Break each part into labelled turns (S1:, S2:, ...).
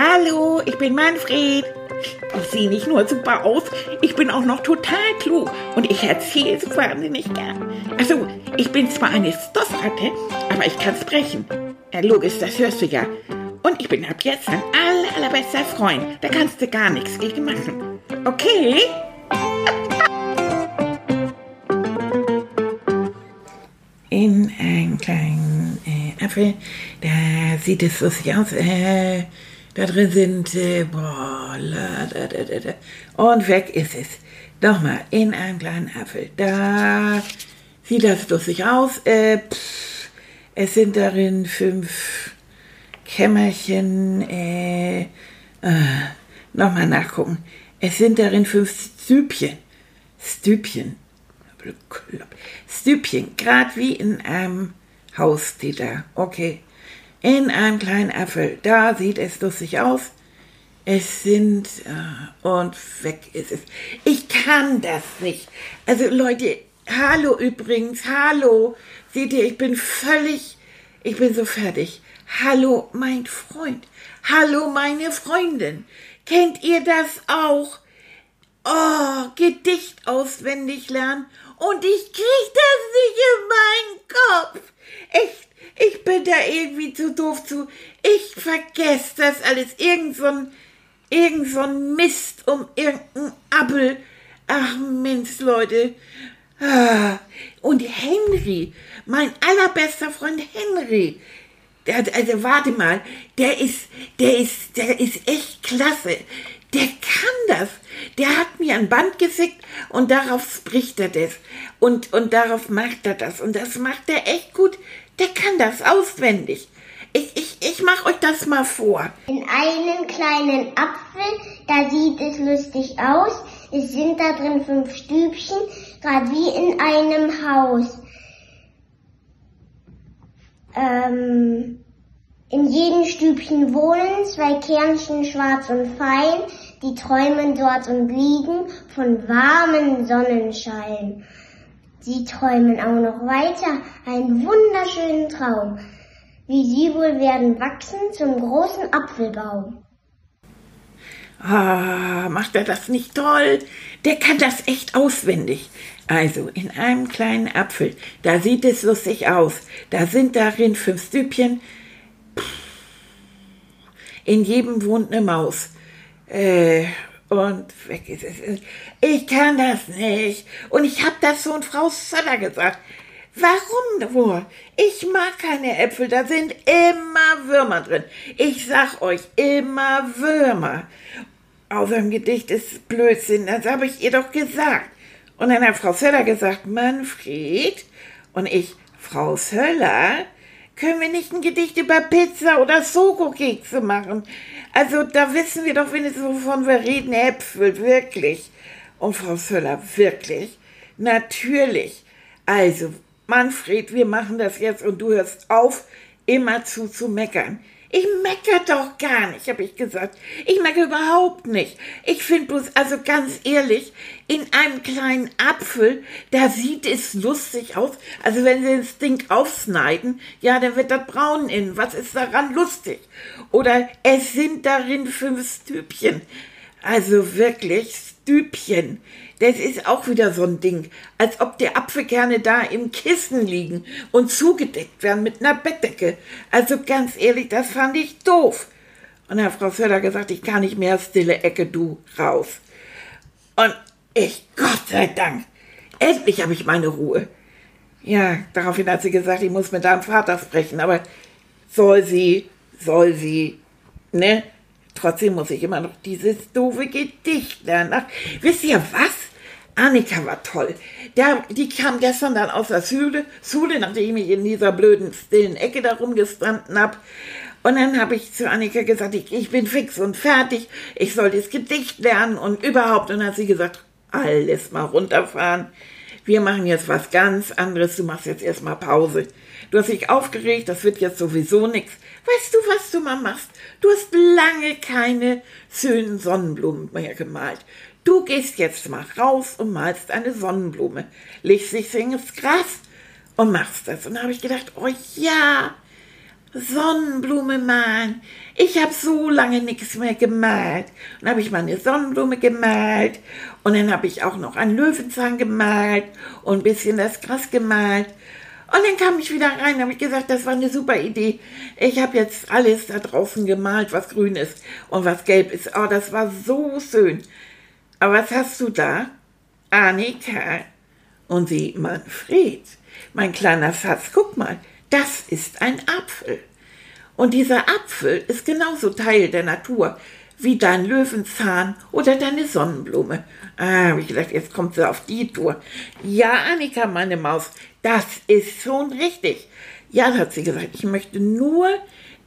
S1: Hallo, ich bin Manfred. Ich sehe nicht nur super aus, ich bin auch noch total klug und ich erzähle es wahnsinnig gern. Also, ich bin zwar eine Stoffratte, aber ich kann sprechen. Ja, logisch, das hörst du ja. Und ich bin ab jetzt dein aller, allerbester Freund. Da kannst du gar nichts gegen machen. Okay? In einem kleinen äh, Apfel, da sieht es lustig aus. Äh, da drin sind, äh, boah, la, da, da, da, da. Und weg ist es. Nochmal, in einem kleinen Apfel. Da sieht das lustig aus. Äh, pff, es sind darin fünf Kämmerchen. Äh, äh, Nochmal nachgucken. Es sind darin fünf Stübchen. Stübchen. Stübchen, gerade wie in einem Haus steht da. Okay. In einem kleinen Apfel. Da sieht es lustig aus. Es sind äh, und weg ist es. Ich kann das nicht. Also Leute, hallo übrigens, hallo. Seht ihr, ich bin völlig, ich bin so fertig. Hallo, mein Freund. Hallo, meine Freundin. Kennt ihr das auch? Oh, Gedicht auswendig lernen und ich krieg das nicht in meinen Kopf. Echt, ich bin da irgendwie zu doof zu. Ich vergesse das alles. Irgend so ein, so Mist um irgendein Appel. Ach Mensch, Leute. Ah. Und Henry, mein allerbester Freund Henry, der, also warte mal, der ist, der ist, der ist echt klasse. Der kann das. Der hat mir ein Band gefickt und darauf spricht er das. Und, und darauf macht er das. Und das macht er echt gut. Der kann das auswendig. Ich, ich, ich mach euch das mal vor.
S2: In einem kleinen Apfel, da sieht es lustig aus. Es sind da drin fünf Stübchen, gerade wie in einem Haus. Ähm, in jedem Stübchen wohnen zwei Kernchen schwarz und fein, die träumen dort und liegen von warmen Sonnenschein. Sie träumen auch noch weiter einen wunderschönen Traum, wie sie wohl werden wachsen zum großen Apfelbaum.
S1: Ah, macht er das nicht toll? Der kann das echt auswendig. Also, in einem kleinen Apfel, da sieht es lustig aus. Da sind darin fünf Stübchen. In jedem wohnt eine Maus. Äh, und weg ist es. Ich kann das nicht. Und ich hab das so und Frau Söller gesagt. Warum nur? Ich mag keine Äpfel, da sind immer Würmer drin. Ich sag euch, immer Würmer. Außer im Gedicht ist Blödsinn, das habe ich ihr doch gesagt. Und dann hat Frau Söller gesagt, Manfred. Und ich, Frau Söller, können wir nicht ein Gedicht über Pizza oder Soko-Kekse machen? Also da wissen wir doch wenigstens, wovon wir reden. Äpfel, wirklich. Und Frau Söller, wirklich? Natürlich. Also, Manfred, wir machen das jetzt und du hörst auf, immer zu zu meckern. Ich mecker doch gar nicht, habe ich gesagt. Ich mecker überhaupt nicht. Ich finde bloß, also ganz ehrlich, in einem kleinen Apfel, da sieht es lustig aus. Also wenn sie das Ding aufschneiden, ja, dann wird das braun innen. Was ist daran lustig? Oder es sind darin fünf Stübchen. Also wirklich Stübchen. Das ist auch wieder so ein Ding, als ob die Apfelkerne da im Kissen liegen und zugedeckt werden mit einer Bettdecke. Also ganz ehrlich, das fand ich doof. Und hat Frau Söder gesagt, ich kann nicht mehr stille Ecke, du raus. Und ich, Gott sei Dank, endlich habe ich meine Ruhe. Ja, daraufhin hat sie gesagt, ich muss mit deinem Vater sprechen, aber soll sie, soll sie, ne? Trotzdem muss ich immer noch dieses doofe Gedicht lernen. Ach, wisst ihr was? Annika war toll. Der, die kam gestern dann aus der Schule, Schule, nachdem ich in dieser blöden, stillen Ecke da rumgestanden habe. Und dann habe ich zu Annika gesagt, ich, ich bin fix und fertig, ich soll das Gedicht lernen und überhaupt. Und dann hat sie gesagt, alles mal runterfahren. Wir machen jetzt was ganz anderes, du machst jetzt erstmal Pause. Du hast dich aufgeregt, das wird jetzt sowieso nichts. Weißt du, was du mal machst? Du hast lange keine schönen Sonnenblumen mehr gemalt. Du gehst jetzt mal raus und malst eine Sonnenblume, legst dich ins Gras und machst das. Und da habe ich gedacht, oh ja, Sonnenblume malen. Ich habe so lange nichts mehr gemalt. Dann habe ich mal eine Sonnenblume gemalt und dann habe ich auch noch einen Löwenzahn gemalt und ein bisschen das Gras gemalt. Und dann kam ich wieder rein, habe ich gesagt, das war eine super Idee. Ich habe jetzt alles da draußen gemalt, was grün ist und was gelb ist. Oh, das war so schön. Aber was hast du da? Annika und sie Manfred. Mein kleiner Schatz, guck mal, das ist ein Apfel. Und dieser Apfel ist genauso Teil der Natur wie dein Löwenzahn oder deine Sonnenblume. Ah, habe ich gedacht, jetzt kommt sie auf die Tour. Ja, Annika, meine Maus, das ist schon richtig. Ja, hat sie gesagt, ich möchte nur,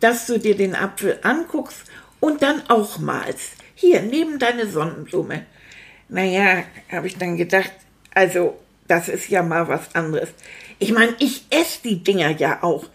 S1: dass du dir den Apfel anguckst und dann auch malst. Hier, neben deine Sonnenblume. Naja, habe ich dann gedacht, also, das ist ja mal was anderes. Ich meine, ich esse die Dinger ja auch.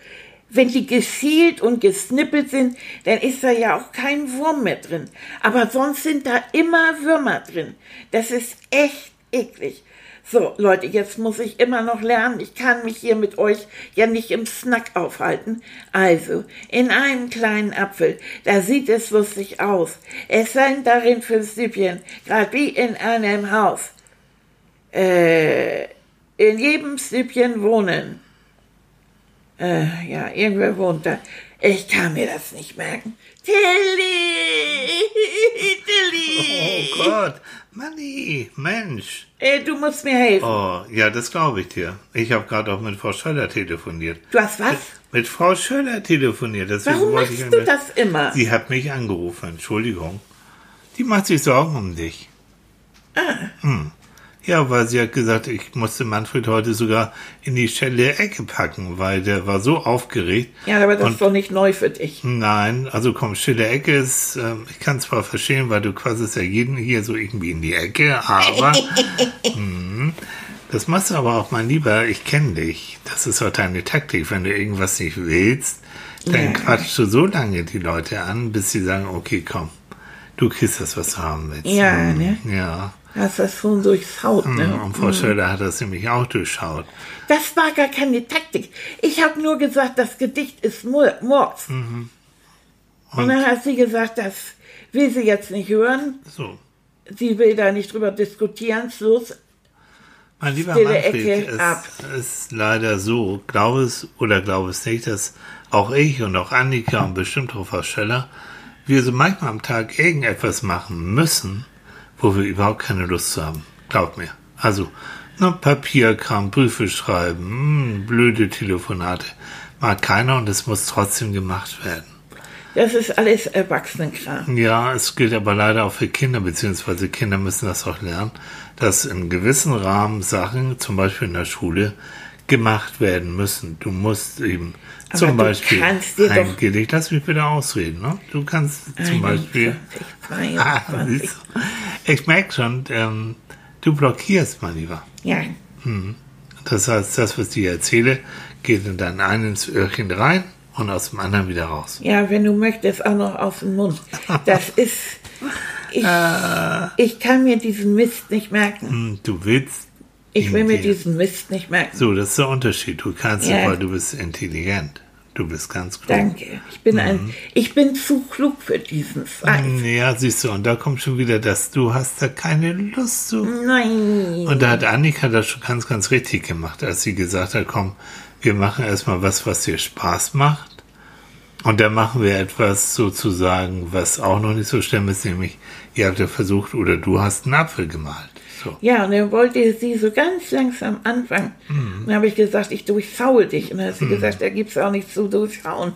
S1: Wenn die geschält und gesnippelt sind, dann ist da ja auch kein Wurm mehr drin. Aber sonst sind da immer Würmer drin. Das ist echt eklig. So, Leute, jetzt muss ich immer noch lernen. Ich kann mich hier mit euch ja nicht im Snack aufhalten. Also, in einem kleinen Apfel, da sieht es lustig aus. Es sind darin Süppchen, gerade wie in einem Haus. Äh, in jedem Süppchen wohnen. Äh, ja, irgendwer wohnt da. Ich kann mir das nicht merken. Tilly! Tilly!
S3: Oh Gott, Manni, Mensch.
S1: Äh, du musst mir helfen.
S3: Oh, ja, das glaube ich dir. Ich habe gerade auch mit Frau Schöller telefoniert.
S1: Du hast was?
S3: Mit Frau Schöller telefoniert. Deswegen
S1: Warum machst
S3: ich
S1: du das immer?
S3: Sie hat mich angerufen, Entschuldigung. Die macht sich Sorgen um dich.
S1: Ah.
S3: Hm. Ja, weil sie hat gesagt, ich musste Manfred heute sogar in die Schelle Ecke packen, weil der war so aufgeregt.
S1: Ja, aber das
S3: Und-
S1: ist doch nicht neu für dich.
S3: Nein, also komm, stille Ecke ist, ähm, ich kann zwar verstehen, weil du quasi ja jeden hier so irgendwie in die Ecke, aber hm, das machst du aber auch mal lieber, ich kenne dich. Das ist auch deine Taktik, wenn du irgendwas nicht willst, dann
S1: Ja.
S3: quatschst du so lange die Leute an, bis sie sagen, okay, komm, du kriegst das, was du haben willst.
S1: Ja,
S3: Hm,
S1: ne?
S3: Ja.
S1: Hast das schon durchschaut,
S3: Hm,
S1: ne?
S3: Und Frau Schöller hat das nämlich auch durchschaut.
S1: Das war gar keine Taktik. Ich habe nur gesagt, das Gedicht ist Mur Murks.
S3: Mhm.
S1: Und, dann hat sie gesagt, das will sie jetzt nicht hören.
S3: So.
S1: Sie will da nicht drüber diskutieren. Schluss.
S3: Mein lieber Manfred, es ist leider so, glaube es oder glaube es nicht, dass auch ich und auch Annika und bestimmt auch Frau Scheller, wir so manchmal am Tag irgendetwas machen müssen, wo wir überhaupt keine Lust zu haben. Glaubt mir. Also, ne, Papierkram, Briefe schreiben, mh, blöde Telefonate. Mag keiner und es muss trotzdem gemacht werden.
S1: Das ist alles Erwachsenenkram.
S3: Ja, es gilt aber leider auch für Kinder, beziehungsweise Kinder müssen das auch lernen, dass in gewissen Rahmen Sachen, zum Beispiel in der Schule, gemacht werden müssen. Du musst eben
S1: Aber
S3: zum Beispiel
S1: kannst dir
S3: ein
S1: doch-
S3: Gedicht, lass mich bitte ausreden, ne? Du kannst zum Beispiel,
S1: 21,
S3: ah,
S1: 22.
S3: siehst du. ich merke schon, ähm, du blockierst, mein Lieber.
S1: Ja,
S3: Das heißt, das, was ich dir erzähle, geht in dein einen ins Öhrchen rein und aus dem anderen wieder raus.
S1: ja, wenn du möchtest, auch noch aus dem Mund. Das ist. Ich,
S3: Äh.
S1: ich kann mir diesen Mist nicht merken.
S3: Hm, Du willst
S1: Ich will mir diesen Mist nicht merken.
S3: So, das ist der Unterschied. Du kannst
S1: Ja.
S3: weil du bist intelligent. Du bist ganz klug.
S1: Danke. Ich bin
S3: Mhm.
S1: ein, ich bin zu klug für diesen Fall.
S3: Ja, siehst du, und da kommt schon wieder das, du hast da keine Lust zu.
S1: Nein.
S3: Und da hat Annika das schon ganz, ganz richtig gemacht, als sie gesagt hat, komm, wir machen erstmal was, was dir Spaß macht. Und dann machen wir etwas sozusagen, was auch noch nicht so schlimm ist, nämlich ihr habt ja versucht oder du hast einen Apfel gemalt. So.
S1: Ja, und dann wollte sie so ganz langsam anfangen.
S3: Mhm.
S1: Dann habe ich gesagt, ich durchschaue dich. Und dann hat sie gesagt, da gibt's auch nichts zu durchschauen.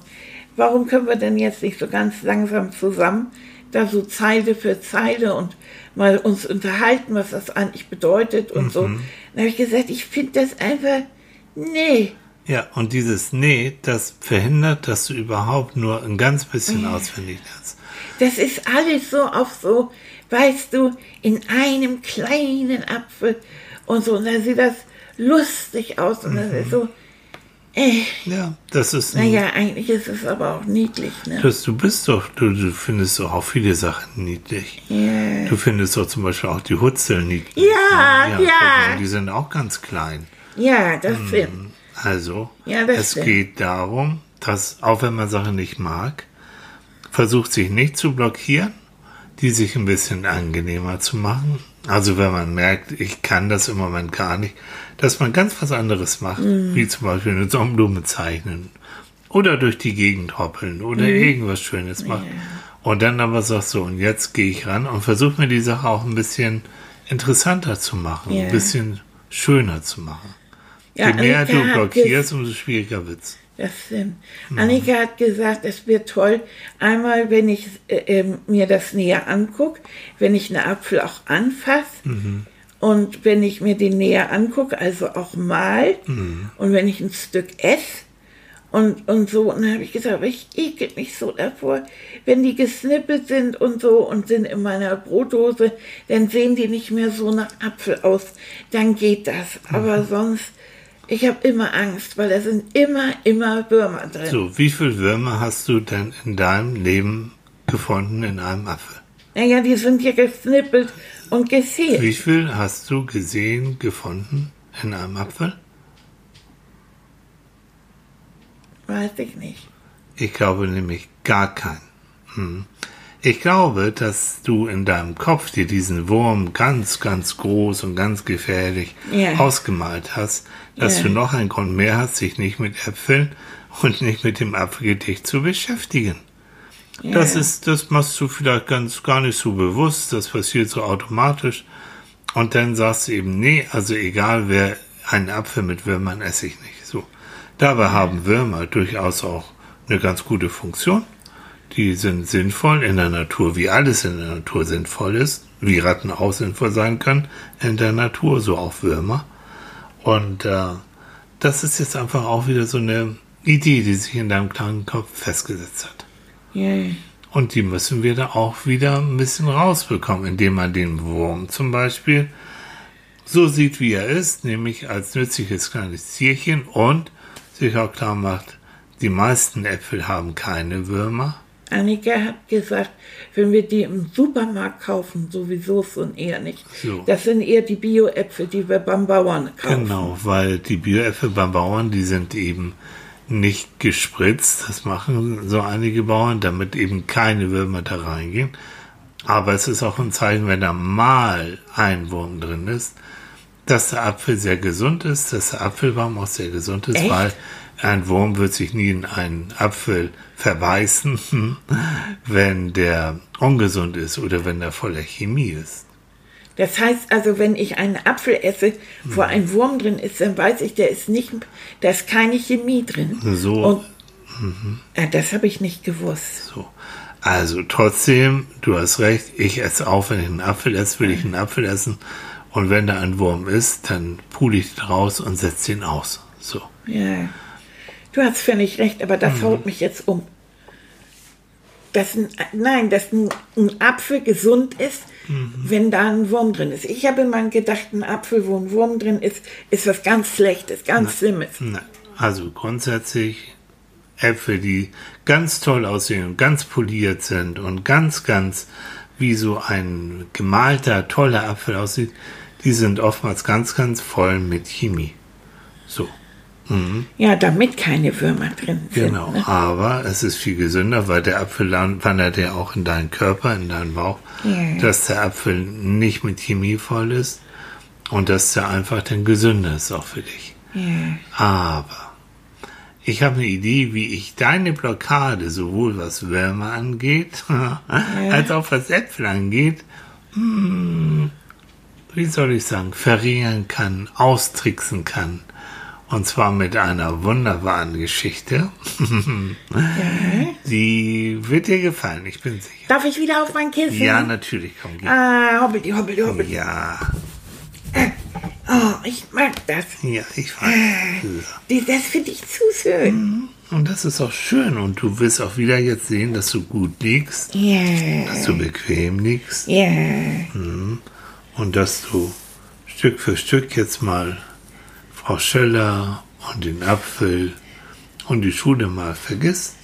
S1: Warum können wir denn jetzt nicht so ganz langsam zusammen, da so Zeile für Zeile und mal uns unterhalten, was das eigentlich bedeutet und so.
S3: Mhm.
S1: Dann habe ich gesagt, ich finde das einfach, nee.
S3: Ja, und dieses Nee, das verhindert, dass du überhaupt nur ein ganz bisschen auswendig lernst.
S1: Das ist alles so auf so, weißt du, in einem kleinen Apfel und so. Und da sieht das lustig aus und das ist so, äh,
S3: Ja, das ist
S1: naja, eigentlich ist es aber auch niedlich, ne?
S3: das, du bist doch, du, du findest doch auch viele Sachen niedlich.
S1: Ja.
S3: Du findest doch zum Beispiel auch die Hutzeln niedlich.
S1: Ja,
S3: ne?
S1: ja.
S3: mal, Die sind auch ganz klein.
S1: Ja, das stimmt.
S3: Also,
S1: Ja, das
S3: es
S1: stimmt.
S3: geht darum, dass auch wenn man Sachen nicht mag, versucht sich nicht zu blockieren, die sich ein bisschen angenehmer zu machen. Also wenn man merkt, ich kann das im Moment gar nicht, dass man ganz was anderes macht,
S1: Mhm.
S3: wie zum Beispiel eine Sonnenblume zeichnen oder durch die Gegend hoppeln oder
S1: Mhm.
S3: irgendwas Schönes machen. Und dann aber sagst so, und jetzt gehe ich ran und versuche mir die Sache auch ein bisschen interessanter zu machen,
S1: Ja.
S3: ein bisschen schöner zu machen.
S1: Ja,
S3: Je mehr
S1: Annika
S3: du blockierst, umso schwieriger wird's.
S1: Das stimmt. Annika hat gesagt, es wird toll. Einmal, wenn ich äh, ähm, mir das näher angucke, wenn ich einen Apfel auch anfasse und wenn ich mir den näher angucke, also auch mal und wenn ich ein Stück esse und, und so. Und dann habe ich gesagt, aber ich ekel mich so davor, wenn die gesnippelt sind und so und sind in meiner Brotdose, dann sehen die nicht mehr so nach Apfel aus. Dann geht das. Aber sonst, ich habe immer Angst, weil da sind immer, immer Würmer drin.
S3: So, wie viele Würmer hast du denn in deinem Leben gefunden in einem Apfel?
S1: Naja, die sind ja gesnippelt und geschält.
S3: Wie viel hast du gesehen, gefunden in einem Apfel?
S1: Weiß ich nicht.
S3: Ich glaube nämlich gar keinen. Hm. Ich glaube, dass du in deinem Kopf dir diesen Wurm ganz, ganz groß und ganz gefährlich
S1: Ja.
S3: ausgemalt hast, dass
S1: Ja.
S3: du noch einen Grund mehr hast, sich nicht mit Äpfeln und nicht mit dem Apfelgedicht zu beschäftigen. Das ist, das machst du vielleicht ganz gar nicht so bewusst, das passiert so automatisch. Und dann sagst du eben, nee, also egal wer einen Apfel mit Würmern esse ich nicht. So. Dabei haben Würmer durchaus auch eine ganz gute Funktion. Die sind sinnvoll in der Natur, wie alles in der Natur sinnvoll ist, wie Ratten auch sinnvoll sein können in der Natur, so auch Würmer. Und äh, das ist jetzt einfach auch wieder so eine Idee, die sich in deinem kleinen Kopf festgesetzt hat.
S1: Ja.
S3: Und die müssen wir da auch wieder ein bisschen rausbekommen, indem man den Wurm zum Beispiel so sieht, wie er ist, nämlich als nützliches kleines Tierchen und sich auch klar macht, die meisten Äpfel haben keine Würmer.
S1: Annika hat gesagt, wenn wir die im Supermarkt kaufen, sowieso schon eher nicht.
S3: So.
S1: Das sind eher die Bio-Äpfel, die wir beim Bauern kaufen.
S3: Genau, weil die Bioäpfel beim Bauern, die sind eben nicht gespritzt. Das machen so einige Bauern, damit eben keine Würmer da reingehen. Aber es ist auch ein Zeichen, wenn da mal ein Wurm drin ist, dass der Apfel sehr gesund ist, dass der Apfelbaum auch sehr gesund ist,
S1: Echt?
S3: weil ein Wurm wird sich nie in einen Apfel verbeißen, wenn der ungesund ist oder wenn er voller Chemie ist.
S1: Das heißt also, wenn ich einen Apfel esse, wo ein Wurm drin ist, dann weiß ich, der ist nicht, da ist keine Chemie drin.
S3: So.
S1: Und ja, das habe ich nicht gewusst.
S3: So. Also trotzdem, du hast recht, ich esse auch, wenn ich einen Apfel esse, will ich einen Apfel essen. Und wenn da ein Wurm ist, dann pule ich raus und setze ihn aus. So.
S1: Ja. Du hast völlig recht, aber das haut mich jetzt um. Dass ein, nein, dass ein, ein Apfel gesund ist, wenn da ein Wurm drin ist. Ich habe immer gedacht, ein Apfel, wo ein Wurm drin ist, ist was ganz Schlechtes, ganz Schlimmes.
S3: Also grundsätzlich Äpfel, die ganz toll aussehen und ganz poliert sind und ganz, ganz wie so ein gemalter, toller Apfel aussieht, die sind oftmals ganz, ganz voll mit Chemie. So.
S1: Ja, damit keine Würmer drin sind.
S3: Genau,
S1: Ne?
S3: aber es ist viel gesünder, weil der Apfel wandert ja auch in deinen Körper, in deinen Bauch,
S1: Ja.
S3: dass der Apfel nicht mit Chemie voll ist und dass der einfach dann gesünder ist auch für dich. Aber ich habe eine Idee, wie ich deine Blockade sowohl was Würmer angeht, als auch was Äpfel angeht, hm, wie soll ich sagen, verringern kann, austricksen kann. Und zwar mit einer wunderbaren Geschichte. Die wird dir gefallen, ich bin sicher.
S1: Darf ich wieder auf mein Kissen?
S3: Ja, natürlich, komm, geh.
S1: Ah, hoppeli, hoppeli, hoppeli.
S3: Ja,
S1: Oh, ich mag das.
S3: ja, ich weiß.
S1: Die- Das finde ich zu schön.
S3: Und das ist auch schön. Und du wirst auch wieder jetzt sehen, dass du gut liegst,
S1: Ja,
S3: dass du bequem liegst
S1: ja.
S3: und dass du Stück für Stück jetzt mal Frau Schöller und den Apfel und die Schule mal vergisst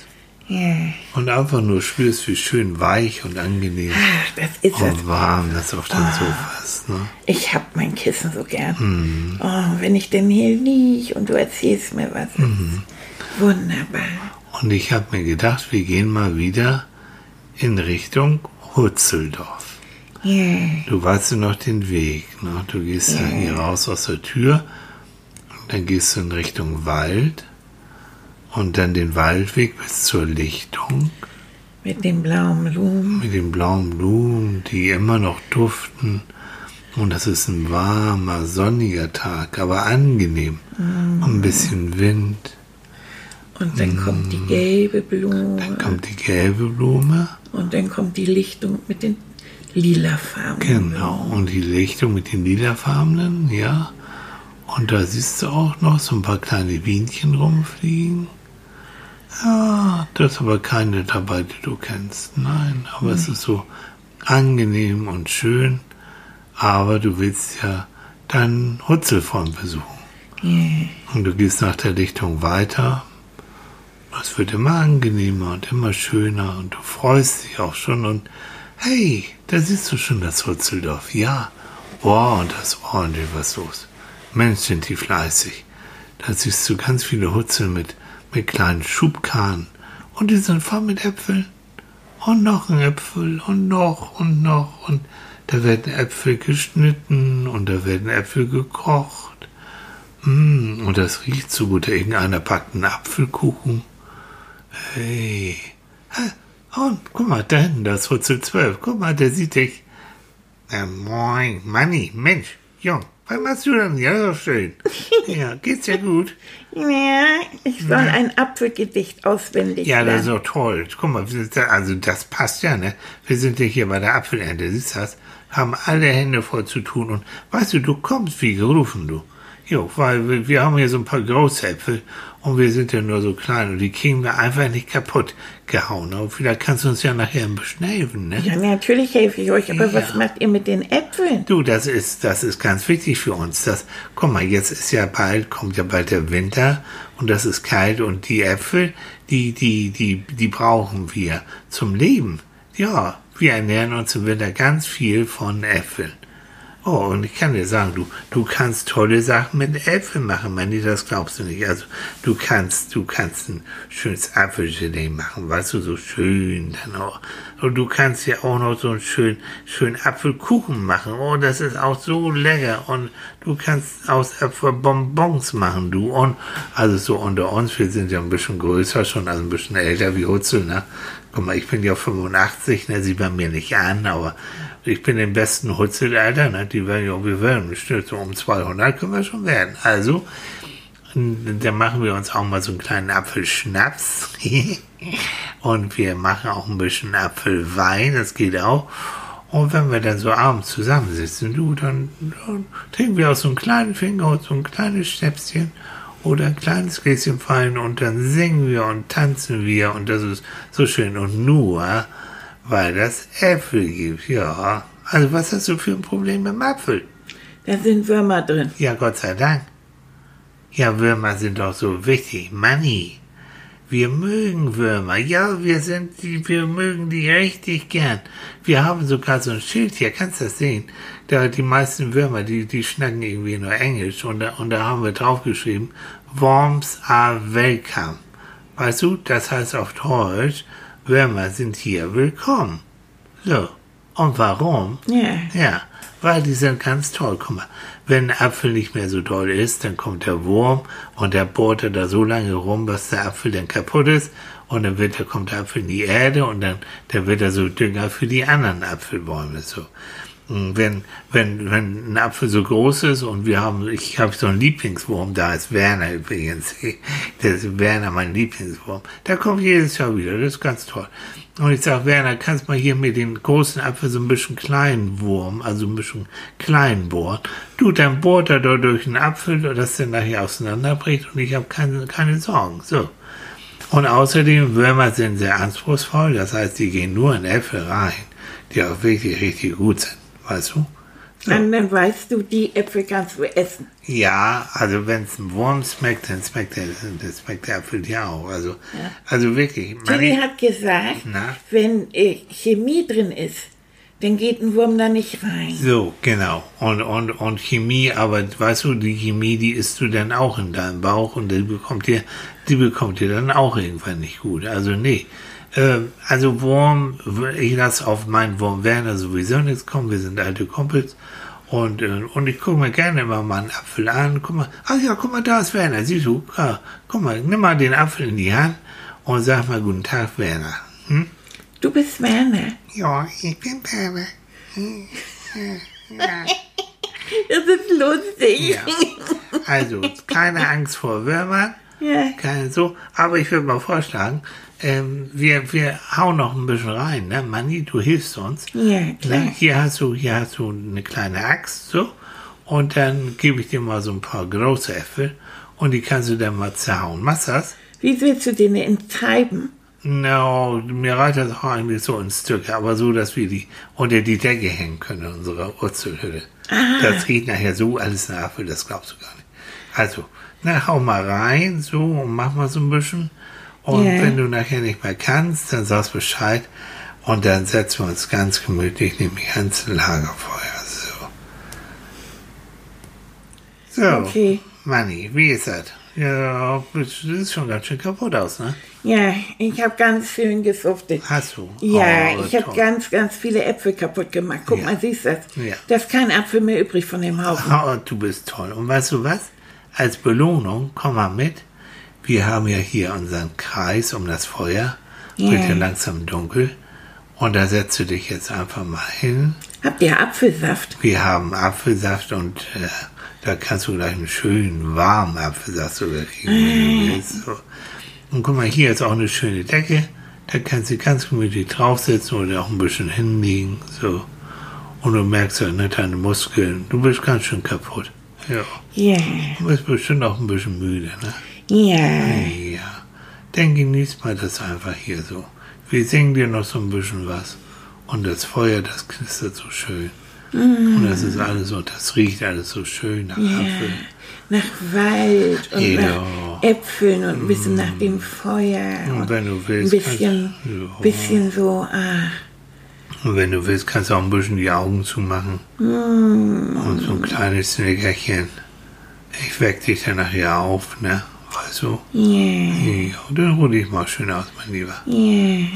S1: ja.
S3: und einfach nur spürst, wie schön weich und angenehm
S1: Ach, das ist
S3: und warm das auf dem Sofa ist. Ne?
S1: Ich hab mein Kissen so gern. Oh, wenn ich denn hier lieg und du erzählst mir was. Wunderbar.
S3: Und ich habe mir gedacht, wir gehen mal wieder in Richtung Hutzeldorf.
S1: Ja.
S3: Du weißt ja noch den Weg. Ne? Du gehst ja hier raus aus der Tür dann gehst du in Richtung Wald und dann den Waldweg bis zur Lichtung
S1: Mit den blauen Blumen.
S3: mit den blauen Blumen, die immer noch duften. Und das ist ein warmer, sonniger Tag, aber angenehm. Und ein bisschen Wind.
S1: Und dann kommt die gelbe Blume.
S3: Dann kommt die gelbe Blume.
S1: Und dann kommt die Lichtung mit den lila Farben.
S3: Genau. Und die Lichtung mit den lilafarbenen, ja. Und da siehst du auch noch so ein paar kleine Bienchen rumfliegen. Ja, das ist aber keine dabei, die du kennst. Nein, aber es ist so angenehm und schön. Aber du willst ja deinen Hutzelfreund besuchen.
S1: Ja.
S3: Und du gehst nach der Lichtung weiter. Es wird immer angenehmer und immer schöner und du freust dich auch schon und hey, da siehst du schon das Hutzeldorf. Ja. Boah, und das ist ordentlich was los. Mensch, sind die fleißig. Da siehst du ganz viele Hutzel mit, mit kleinen Schubkarren und die sind voll mit Äpfeln. Und noch ein Äpfel und noch und noch und da werden Äpfel geschnitten und da werden Äpfel gekocht. Mm, und das riecht so gut. Irgendeiner packt einen Apfelkuchen. Hey. Und guck mal, da hinten, das Hutzel 12. Guck mal, der sieht dich. Äh, moin, Manni, Mensch, Jung, was machst du denn? Ja, so schön. Ja, geht's dir gut?
S1: ja, ich soll ein Apfelgedicht auswendig
S3: Ja, das ist doch toll. Guck mal, wir sind da, also das passt ja, ne? Wir sind ja hier bei der Apfelernte, siehst du das? Haben alle Hände voll zu tun und weißt du, du kommst wie gerufen, du. Jo, weil wir, wir haben hier so ein paar Großäpfel und wir sind ja nur so klein und die kriegen wir einfach nicht kaputt gehauen. Aber vielleicht kannst du uns ja nachher ein bisschen helfen, ne?
S1: Ja, natürlich helfe ich euch, aber was
S3: Ja.
S1: macht ihr mit den Äpfeln?
S3: Du, das ist, das ist ganz wichtig für uns. Das, guck mal, jetzt ist ja bald, kommt ja bald der Winter und das ist kalt und die Äpfel, die, die, die, die brauchen wir zum Leben. Ja, wir ernähren uns im Winter ganz viel von Äpfeln. Oh, und ich kann dir sagen, du, du kannst tolle Sachen mit Äpfeln machen, Manni, das glaubst du nicht. Also, du kannst, du kannst ein schönes Apfelgelee machen, weißt du, so schön dann auch. Und du kannst ja auch noch so einen schönen, schönen Apfelkuchen machen. Oh, das ist auch so lecker. Und du kannst aus Äpfel Bonbons machen, du. Und, also so unter uns, wir sind ja ein bisschen größer schon, also ein bisschen älter wie Hutzel, ne? Guck mal, ich bin ja 85, ne, sieht man mir nicht an, aber ich bin im besten Hutzelalter, ne, die werden ja, wir werden bestimmt so um 200 können wir schon werden. Also, dann machen wir uns auch mal so einen kleinen Apfelschnaps. Und wir machen auch ein bisschen Apfelwein, das geht auch. Und wenn wir dann so abends zusammensitzen, du, dann, dann trinken wir aus so einem kleinen Finger und so ein kleines Schnäpschen oder ein kleines Gläschen Wein und dann singen wir und tanzen wir und das ist so schön. Und nur, weil das Äpfel gibt, ja. Also was hast du für ein Problem mit dem Apfel?
S1: Da sind Würmer drin.
S3: Ja, Gott sei Dank. Ja, Würmer sind doch so wichtig. Manni. Wir mögen Würmer. Ja, wir sind die, wir mögen die richtig gern. Wir haben sogar so ein Schild hier, kannst du das sehen? Da, die meisten Würmer, die, die schnacken irgendwie nur Englisch und da, und da haben wir draufgeschrieben, Worms are welcome. Weißt du, das heißt auf Deutsch, Würmer sind hier willkommen. So. Und warum?
S1: Ja.
S3: Ja, weil die sind ganz toll. Guck mal, wenn ein Apfel nicht mehr so toll ist, dann kommt der Wurm und der bohrt da so lange rum, bis der Apfel dann kaputt ist und dann wird kommt der Apfel in die Erde und dann, dann wird er so Dünger für die anderen Apfelbäume so. Und Wenn, wenn, wenn ein Apfel so groß ist und wir haben, ich habe so einen Lieblingswurm, da ist Werner übrigens, der ist Werner mein Lieblingswurm, der kommt jedes Jahr wieder, das ist ganz toll. Und ich sag Werner, kannst mal hier mit den großen Apfel so ein bisschen kleinen Wurm, also ein bisschen klein bohren. Du, dann bohrt er da durch einen Apfel, dass der nachher auseinanderbricht und ich habe keine, keine Sorgen. So. Und außerdem, Würmer sind sehr anspruchsvoll, das heißt, die gehen nur in Äpfel rein, die auch wirklich richtig gut sind, weißt du?
S1: Und dann weißt du, die Äpfel kannst du essen.
S3: Ja, also wenn es ein Wurm schmeckt, dann schmeckt der, dann schmeckt der Apfel ja auch. Also, also wirklich.
S1: Tilly hat gesagt,
S3: Na?
S1: wenn äh, Chemie drin ist, dann geht ein Wurm da nicht rein.
S3: So, genau. Und, und, und Chemie, aber weißt du, die Chemie, die isst du dann auch in deinem Bauch und dann bekommt dir die bekommt ihr dann auch irgendwann nicht gut. Also nee. Ähm, also Wurm, ich lasse auf meinen Wurm Werner sowieso nichts kommen. Wir sind alte Kumpels. Und, äh, und ich gucke mir gerne immer mal einen Apfel an. Guck mal, ach ja, guck mal, da ist Werner. Siehst du? Guck mal, nimm mal den Apfel in die Hand und sag mal guten Tag, Werner. Hm?
S1: Du bist Werner.
S3: Ja, ich bin Werner. Ja.
S1: Das ist lustig.
S3: Ja. Also, keine Angst vor Würmern.
S1: Ja.
S3: Keine so. Aber ich würde mal vorschlagen, ähm, wir, wir hauen noch ein bisschen rein, ne? Manni, du hilfst uns.
S1: Ja, klar.
S3: Ne? Hier hast du, hier hast du eine kleine Axt, so. Und dann gebe ich dir mal so ein paar große Äpfel und die kannst du dann mal zerhauen. Machst du das?
S1: Wie willst du den enttreiben?
S3: No, mir reicht das auch eigentlich so in Stücke, aber so, dass wir die unter die Decke hängen können in unserer Wurzelhütte. Das riecht nachher so alles nach das glaubst du gar nicht. Also, na, hau mal rein, so, und mach mal so ein bisschen. Und
S1: Ja.
S3: wenn du nachher nicht mehr kannst, dann sagst Bescheid. Und dann setzen wir uns ganz gemütlich nämlich ans Lagerfeuer. So. So,
S1: Okay.
S3: Manni, wie ist das? Ja, das sieht schon ganz schön kaputt aus, ne?
S1: Ja, ich habe ganz schön gesuftet.
S3: Hast du?
S1: Ja,
S3: Oh,
S1: ich habe ganz, ganz viele Äpfel kaputt gemacht. Guck
S3: Ja.
S1: mal, siehst du das?
S3: Ja.
S1: Da ist kein Apfel mehr übrig von dem Haufen.
S3: Oh, du bist toll. Und weißt du was? Als Belohnung, komm mal mit. Wir haben ja hier unseren Kreis um das Feuer.
S1: Ja.
S3: Wird ja langsam dunkel. Und da setzt du dich jetzt einfach mal hin.
S1: Habt ihr Apfelsaft?
S3: Wir haben Apfelsaft und äh, da kannst du gleich einen schönen warmen Apfelsaft sogar kriegen, wenn du willst. So. Und guck mal, hier ist auch eine schöne Decke. Da kannst du ganz gemütlich draufsitzen oder auch ein bisschen hinlegen. So. Und du merkst ja nicht deine Muskeln. Du bist ganz schön kaputt. Ja.
S1: Ja,
S3: Du bist bestimmt auch ein bisschen müde, ne?
S1: ja.
S3: Ja. Dann genießt mal das einfach hier so. Wir singen dir noch so ein bisschen was. Und das Feuer, das knistert so schön. Und das ist alles so, das riecht alles so schön nach Apfel.
S1: Nach Wald und
S3: Ja.
S1: nach Äpfeln und ein bisschen nach dem Feuer.
S3: Und wenn du
S1: ein
S3: willst,
S1: bisschen,
S3: kannst, ja.
S1: bisschen so, ah,
S3: Und wenn du willst, kannst du auch ein bisschen die Augen zumachen. Und so ein kleines Nickerchen. Ich weck dich dann nachher auf, ne? Weißt du?
S1: ja,
S3: Ja, dann ruh dich mal schön aus, mein Lieber.
S1: ja.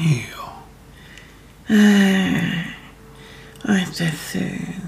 S3: Ja.
S1: Oh, ist das schön.